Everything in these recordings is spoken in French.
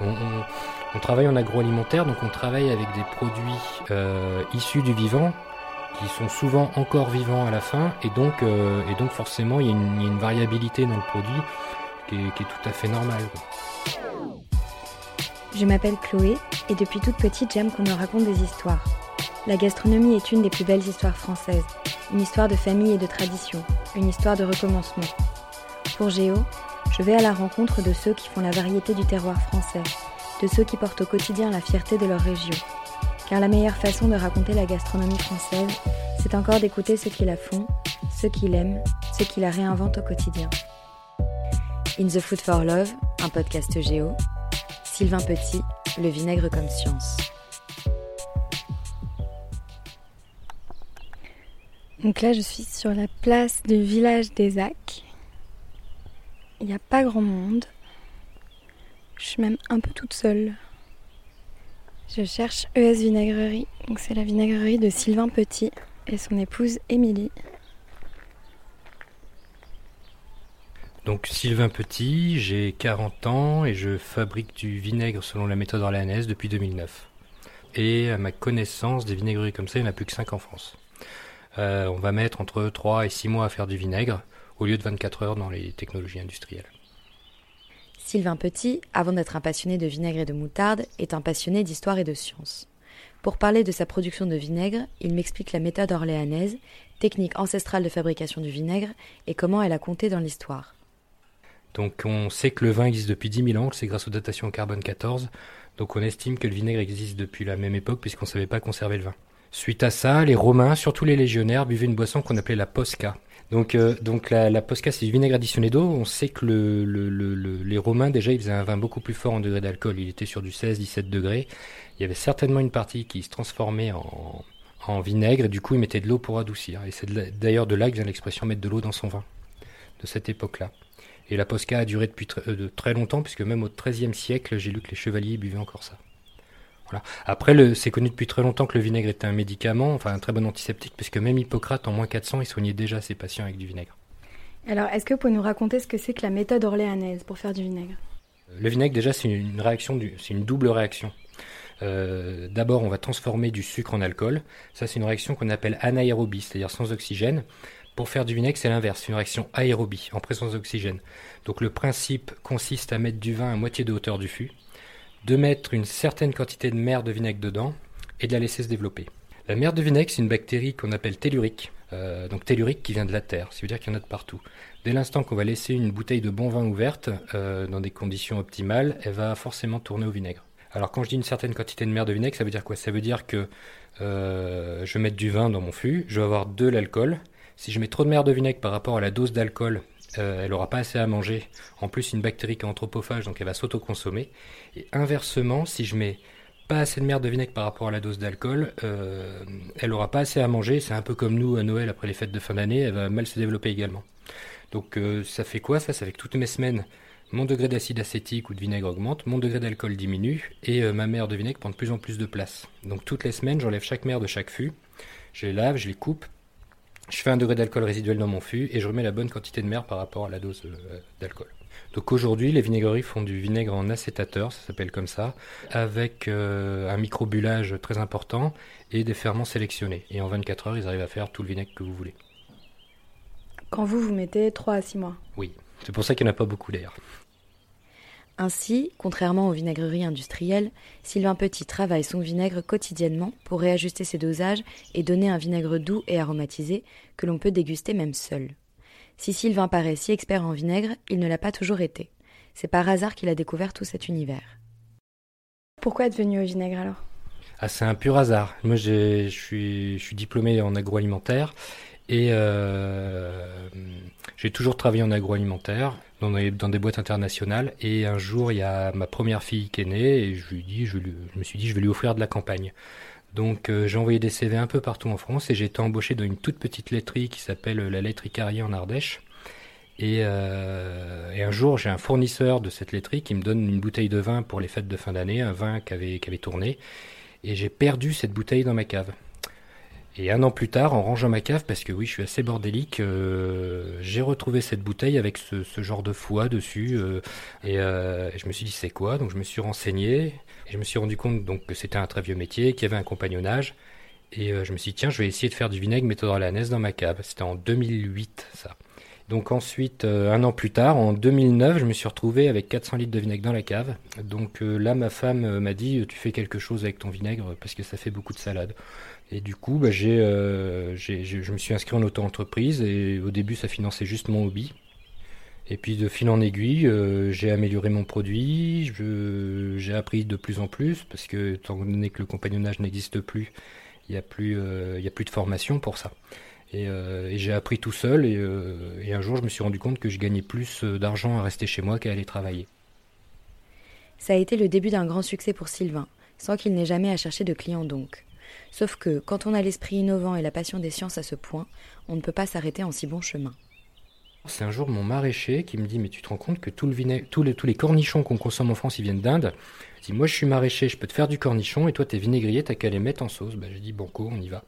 On, travaille en agroalimentaire, donc on travaille avec des produits euh, issus du vivant qui sont souvent encore vivants à la fin et donc, euh, et donc forcément il y, a une, variabilité dans le produit qui est, tout à fait normale. Je m'appelle Chloé et depuis toute petite j'aime qu'on me raconte des histoires. La gastronomie est une des plus belles histoires françaises, une histoire de famille et de tradition, une histoire de recommencement. Pour Géo, je vais à la rencontre de ceux qui font la variété du terroir français, de ceux qui portent au quotidien la fierté de leur région. Car la meilleure façon de raconter la gastronomie française, c'est encore d'écouter ceux qui la font, ceux qui l'aiment, ceux qui la réinventent au quotidien. In the Food for Love, un podcast géo. Sylvain Petit, le vinaigre comme science. Donc là, je suis sur la place du village des Acs. Il n'y a pas grand monde. Je suis même un peu toute seule. Je cherche ES Vinaigrerie. Donc c'est la vinaigrerie de Sylvain Petit et son épouse Émilie. Donc Sylvain Petit, j'ai 40 ans et je fabrique du vinaigre selon la méthode orléanaise depuis 2009. Et à ma connaissance, des vinaigreries comme ça, il n'y en a plus que 5 en France. Euh, on va mettre entre 3 et 6 mois à faire du vinaigre au lieu de 24 heures dans les technologies industrielles. Sylvain Petit, avant d'être un passionné de vinaigre et de moutarde, est un passionné d'histoire et de science. Pour parler de sa production de vinaigre, il m'explique la méthode orléanaise, technique ancestrale de fabrication du vinaigre, et comment elle a compté dans l'histoire. Donc on sait que le vin existe depuis 10 000 ans, c'est grâce aux datations carbone 14, donc on estime que le vinaigre existe depuis la même époque puisqu'on ne savait pas conserver le vin. Suite à ça, les Romains, surtout les légionnaires, buvaient une boisson qu'on appelait la posca. Donc, euh, donc la, posca, c'est du vinaigre additionné d'eau. On sait que le, le, le, les Romains, déjà, ils faisaient un vin beaucoup plus fort en degré d'alcool. Il était sur du 16-17 degrés. Il y avait certainement une partie qui se transformait en, en vinaigre, du coup, ils mettaient de l'eau pour adoucir. Et c'est d'ailleurs de là que vient l'expression mettre de l'eau dans son vin, de cette époque-là. Et la posca a duré depuis euh, de très longtemps, puisque même au XIIIe siècle, j'ai lu que les chevaliers buvaient encore ça. Après, c'est connu depuis très longtemps que le vinaigre était un médicament, enfin un très bon antiseptique, puisque même Hippocrate, en moins 400, il soignait déjà ses patients avec du vinaigre. Alors, est-ce que vous pouvez nous raconter ce que c'est que la méthode orléanaise pour faire du vinaigre? Le vinaigre, déjà, c'est une réaction, c'est une double réaction. Euh, d'abord, on va transformer du sucre en alcool. Ça, c'est une réaction qu'on appelle anaérobie, c'est-à-dire sans oxygène. Pour faire du vinaigre, c'est l'inverse, c'est une réaction aérobie, en présence d'oxygène. Donc le principe consiste à mettre du vin à moitié de hauteur du fût, de mettre une certaine quantité de mer de vinaigre dedans et de la laisser se développer. La mer de vinaigre, c'est une bactérie qu'on appelle tellurique. Euh, donc tellurique qui vient de la terre, ça veut dire qu'il y en a de partout. Dès l'instant qu'on va laisser une bouteille de bon vin ouverte, euh, dans des conditions optimales, elle va forcément tourner au vinaigre. Alors quand je dis une certaine quantité de mer de vinaigre, ça veut dire quoi? Ça veut dire que euh, je vais mettre du vin dans mon fût, je vais avoir de l'alcool. Si je mets trop de mer de vinaigre par rapport à la dose d'alcool, euh, elle n'aura pas assez à manger. En plus, une bactérie qui est anthropophage, donc elle va s'auto-consommer. Et inversement, si je mets pas assez de merde de vinaigre par rapport à la dose d'alcool, euh, elle n'aura pas assez à manger. C'est un peu comme nous à Noël après les fêtes de fin d'année, elle va mal se développer également. Donc euh, ça fait quoi ça? Ça fait que toutes mes semaines, mon degré d'acide acétique ou de vinaigre augmente, mon degré d'alcool diminue et ma mère de vinaigre prend de plus en plus de place. Donc toutes les semaines, j'enlève chaque mère de chaque fût, je les lave, je les coupe, je fais un degré d'alcool résiduel dans mon fût et je remets la bonne quantité de mer par rapport à la dose euh, d'alcool. Donc aujourd'hui, les vinaigreries font du vinaigre en acétateur, ça s'appelle comme ça, avec euh, un microbulage très important et des ferments sélectionnés. Et en 24 heures, ils arrivent à faire tout le vinaigre que vous voulez. Quand vous, vous mettez 3 à 6 mois? Oui, c'est pour ça qu'il n'y en a pas beaucoup d'air. Ainsi, contrairement aux vinaigreries industrielles, Sylvain Petit travaille son vinaigre quotidiennement pour réajuster ses dosages et donner un vinaigre doux et aromatisé que l'on peut déguster même seul. Si Sylvain paraît si expert en vinaigre, il ne l'a pas toujours été. C'est par hasard qu'il a découvert tout cet univers. Pourquoi être venu au vinaigre alors? Ah, C'est un pur hasard. Moi, je suis, je suis diplômé en agroalimentaire et euh, j'ai toujours travaillé en agroalimentaire dans des, boîtes internationales. Et un jour, il y a ma première fille qui est née et je lui dis, je, me suis dit, je vais lui offrir de la campagne. Donc euh, j'ai envoyé des CV un peu partout en France et j'ai été embauché dans une toute petite laiterie qui s'appelle la laiterie Carrier en Ardèche. Et, euh, un jour, j'ai un fournisseur de cette laiterie qui me donne une bouteille de vin pour les fêtes de fin d'année, un vin qui qui avait tourné. Et j'ai perdu cette bouteille dans ma cave. Et un an plus tard, en rangeant ma cave, parce que oui, je suis assez bordélique, euh, j'ai retrouvé cette bouteille avec ce, genre de foie dessus. Euh, euh, et, je me suis dit, c'est quoi? Donc je me suis renseigné. Et je me suis rendu compte donc, que c'était un très vieux métier, qu'il y avait un compagnonnage. Et je me suis dit, tiens, je vais essayer de faire du vinaigre méthode à l'anaise dans ma cave. C'était en 2008, ça. Donc ensuite, un an plus tard, en 2009, je me suis retrouvé avec 400 litres de vinaigre dans la cave. Donc là, ma femme m'a dit, tu fais quelque chose avec ton vinaigre parce que ça fait beaucoup de salade. Et du coup, bah, euh, j'ai, je me suis inscrit en auto-entreprise et au début, ça finançait juste mon hobby. Et puis de fil en aiguille, euh, j'ai amélioré mon produit, j'ai appris de plus en plus parce que étant donné que le compagnonnage n'existe plus, il n'y a plus, euh, il a plus de formation pour ça. Et, j'ai appris tout seul et, et, un jour, je me suis rendu compte que je gagnais plus d'argent à rester chez moi qu'à aller travailler. Ça a été le début d'un grand succès pour Sylvain, sans qu'il n'ait jamais à chercher de clients donc. Sauf que quand on a l'esprit innovant et la passion des sciences à ce point, on ne peut pas s'arrêter en si bon chemin. C'est un jour mon maraîcher qui me dit Mais tu te rends compte que tous, les, cornichons qu'on consomme en France, ils viennent d'Inde? Dit Moi, je suis maraîcher, je peux te faire du cornichon, et toi, t'es vinaigrier, t'as qu'à les mettre en sauce. Bah, j'ai dit Banco, on y va.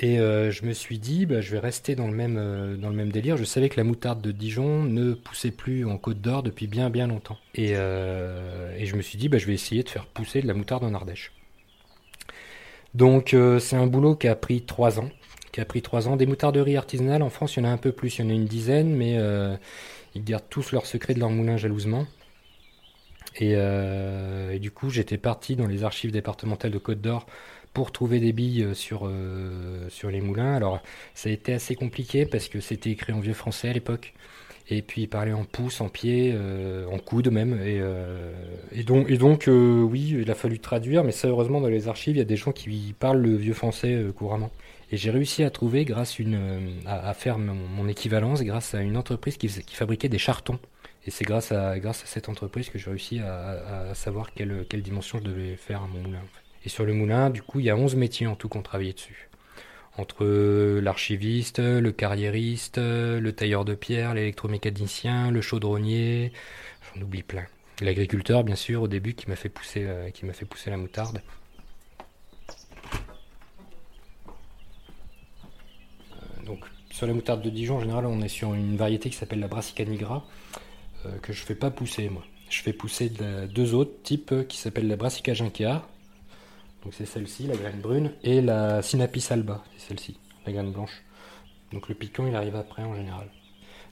Et euh, je me suis dit, bah, je vais rester dans le, même, euh, dans le même délire. Je savais que la moutarde de Dijon ne poussait plus en Côte d'Or depuis bien bien longtemps. Et, euh, et je me suis dit, bah, je vais essayer de faire pousser de la moutarde en Ardèche. Donc euh, c'est un boulot qui a pris trois ans. Qui a pris trois ans. Des moutarderies artisanales en France, il y en a un peu plus, il y en a une dizaine, mais euh, ils gardent tous leurs secrets de leur moulin jalousement. Euh, et, du coup, j'étais parti dans les archives départementales de Côte d'Or pour trouver des billes sur, sur les moulins. Alors, ça a été assez compliqué parce que c'était écrit en vieux français à l'époque et puis parler en pouce, en pied, euh, en coude même. Et, euh, et donc, et donc euh, oui, il a fallu traduire, mais ça, heureusement, dans les archives, il y a des gens qui parlent le vieux français couramment. Et j'ai réussi à trouver, grâce une, à, faire mon, équivalence, grâce à une entreprise qui, qui fabriquait des chartons. Et c'est grâce à, grâce à cette entreprise que j'ai réussi à, à, savoir quelle, quelle dimension je devais faire à mon moulin. Et sur le moulin, du coup, il y a 11 métiers en tout qu'on travaillait dessus entre l'archiviste, le carriériste, le tailleur de pierre, l'électromécanicien, le chaudronnier, j'en oublie plein. L'agriculteur, bien sûr, au début, qui m'a fait pousser, euh, fait pousser la moutarde. Euh, donc, sur la moutarde de Dijon, en général, on est sur une variété qui s'appelle la Brassica nigra, euh, que je fais pas pousser, moi. Je fais pousser deux autres types qui s'appellent la Brassica ginkea, c'est celle-ci, la graine brune, et la Sinapis alba, c'est celle-ci, la graine blanche. Donc le piquant, il arrive après en général.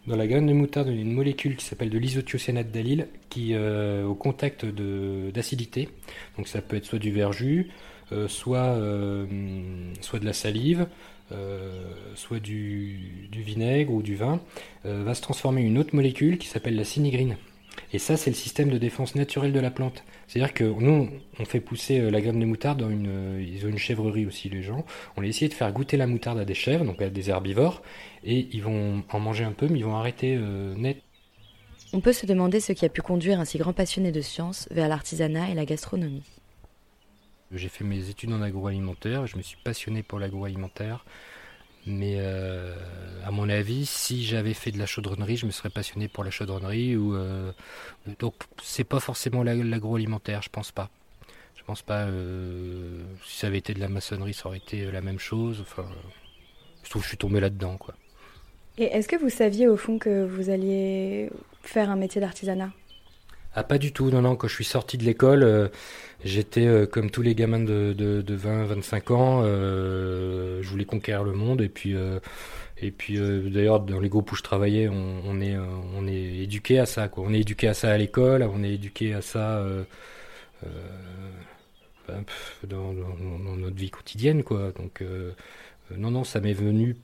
Dans la graine de moutarde, il y a une molécule qui s'appelle de l'isothiocyanate d'allyle, qui euh, au contact d'acidité, donc ça peut être soit du verjus, euh, soit, euh, de la salive, soit du, du, vinaigre ou du vin, va se transformer une autre molécule qui s'appelle la sinigrine. Et ça, c'est le système de défense naturel de la plante. C'est-à-dire que nous, on fait pousser euh, la graine de moutarde dans une. Euh, ils ont une chèvrerie aussi, les gens. On a essayé de faire goûter la moutarde à des chèvres, donc à des herbivores, et ils vont en manger un peu, mais ils vont arrêter euh, net. On peut se demander ce qui a pu conduire un si grand passionné de sciences vers l'artisanat et la gastronomie. J'ai fait mes études en agroalimentaire, je me suis passionné pour l'agroalimentaire. Mais euh, à mon avis, si j'avais fait de la chaudronnerie, je me serais passionné pour la chaudronnerie. Ou, euh, donc c'est pas forcément l'agroalimentaire, je pense pas. Je pense pas. Euh, si ça avait été de la maçonnerie, ça aurait été la même chose. Enfin, je trouve que je suis tombé là-dedans, quoi. Et est-ce que vous saviez au fond que vous alliez faire un métier d'artisanat? Ah, pas du tout, non, non. Quand je suis sorti de l'école, euh, j'étais euh, comme tous les gamins de, de, de 20, 25 ans. Euh, je voulais conquérir le monde. Et puis, et puis d'ailleurs, dans les groupes où je travaillais, on, est, on est éduqué à ça. Quoi. On est éduqué à ça à l'école, on est éduqué à ça ben, dans, notre vie quotidienne. Quoi. Donc, non, non, ça m'est venu,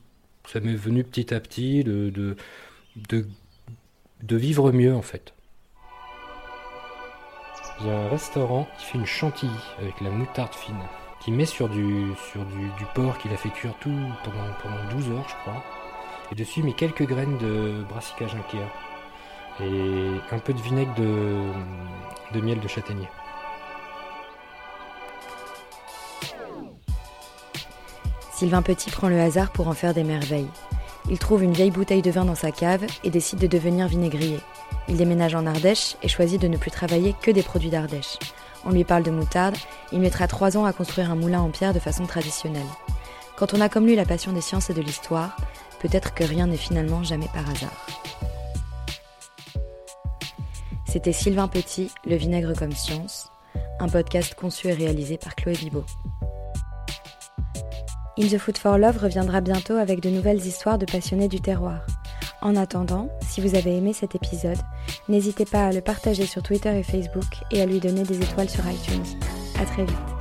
ça m'est venu petit à petit de, de vivre mieux, en fait. Il y a un restaurant qui fait une chantilly avec la moutarde fine, qui met sur du, sur du, porc qu'il a fait cuire tout pendant, pendant 12 heures, je crois. Et dessus, il met quelques graines de brassica ginkea et un peu de vinaigre de, de miel de châtaignier. Sylvain Petit prend le hasard pour en faire des merveilles. Il trouve une vieille bouteille de vin dans sa cave et décide de devenir vinaigrier. Il déménage en Ardèche et choisit de ne plus travailler que des produits d'Ardèche. On lui parle de moutarde, il mettra trois ans à construire un moulin en pierre de façon traditionnelle. Quand on a comme lui la passion des sciences et de l'histoire, peut-être que rien n'est finalement jamais par hasard. C'était Sylvain Petit, Le vinaigre comme science, un podcast conçu et réalisé par Chloé Bibo. In the Food for Love reviendra bientôt avec de nouvelles histoires de passionnés du terroir. En attendant, si vous avez aimé cet épisode, n'hésitez pas à le partager sur Twitter et Facebook et à lui donner des étoiles sur iTunes. À très vite.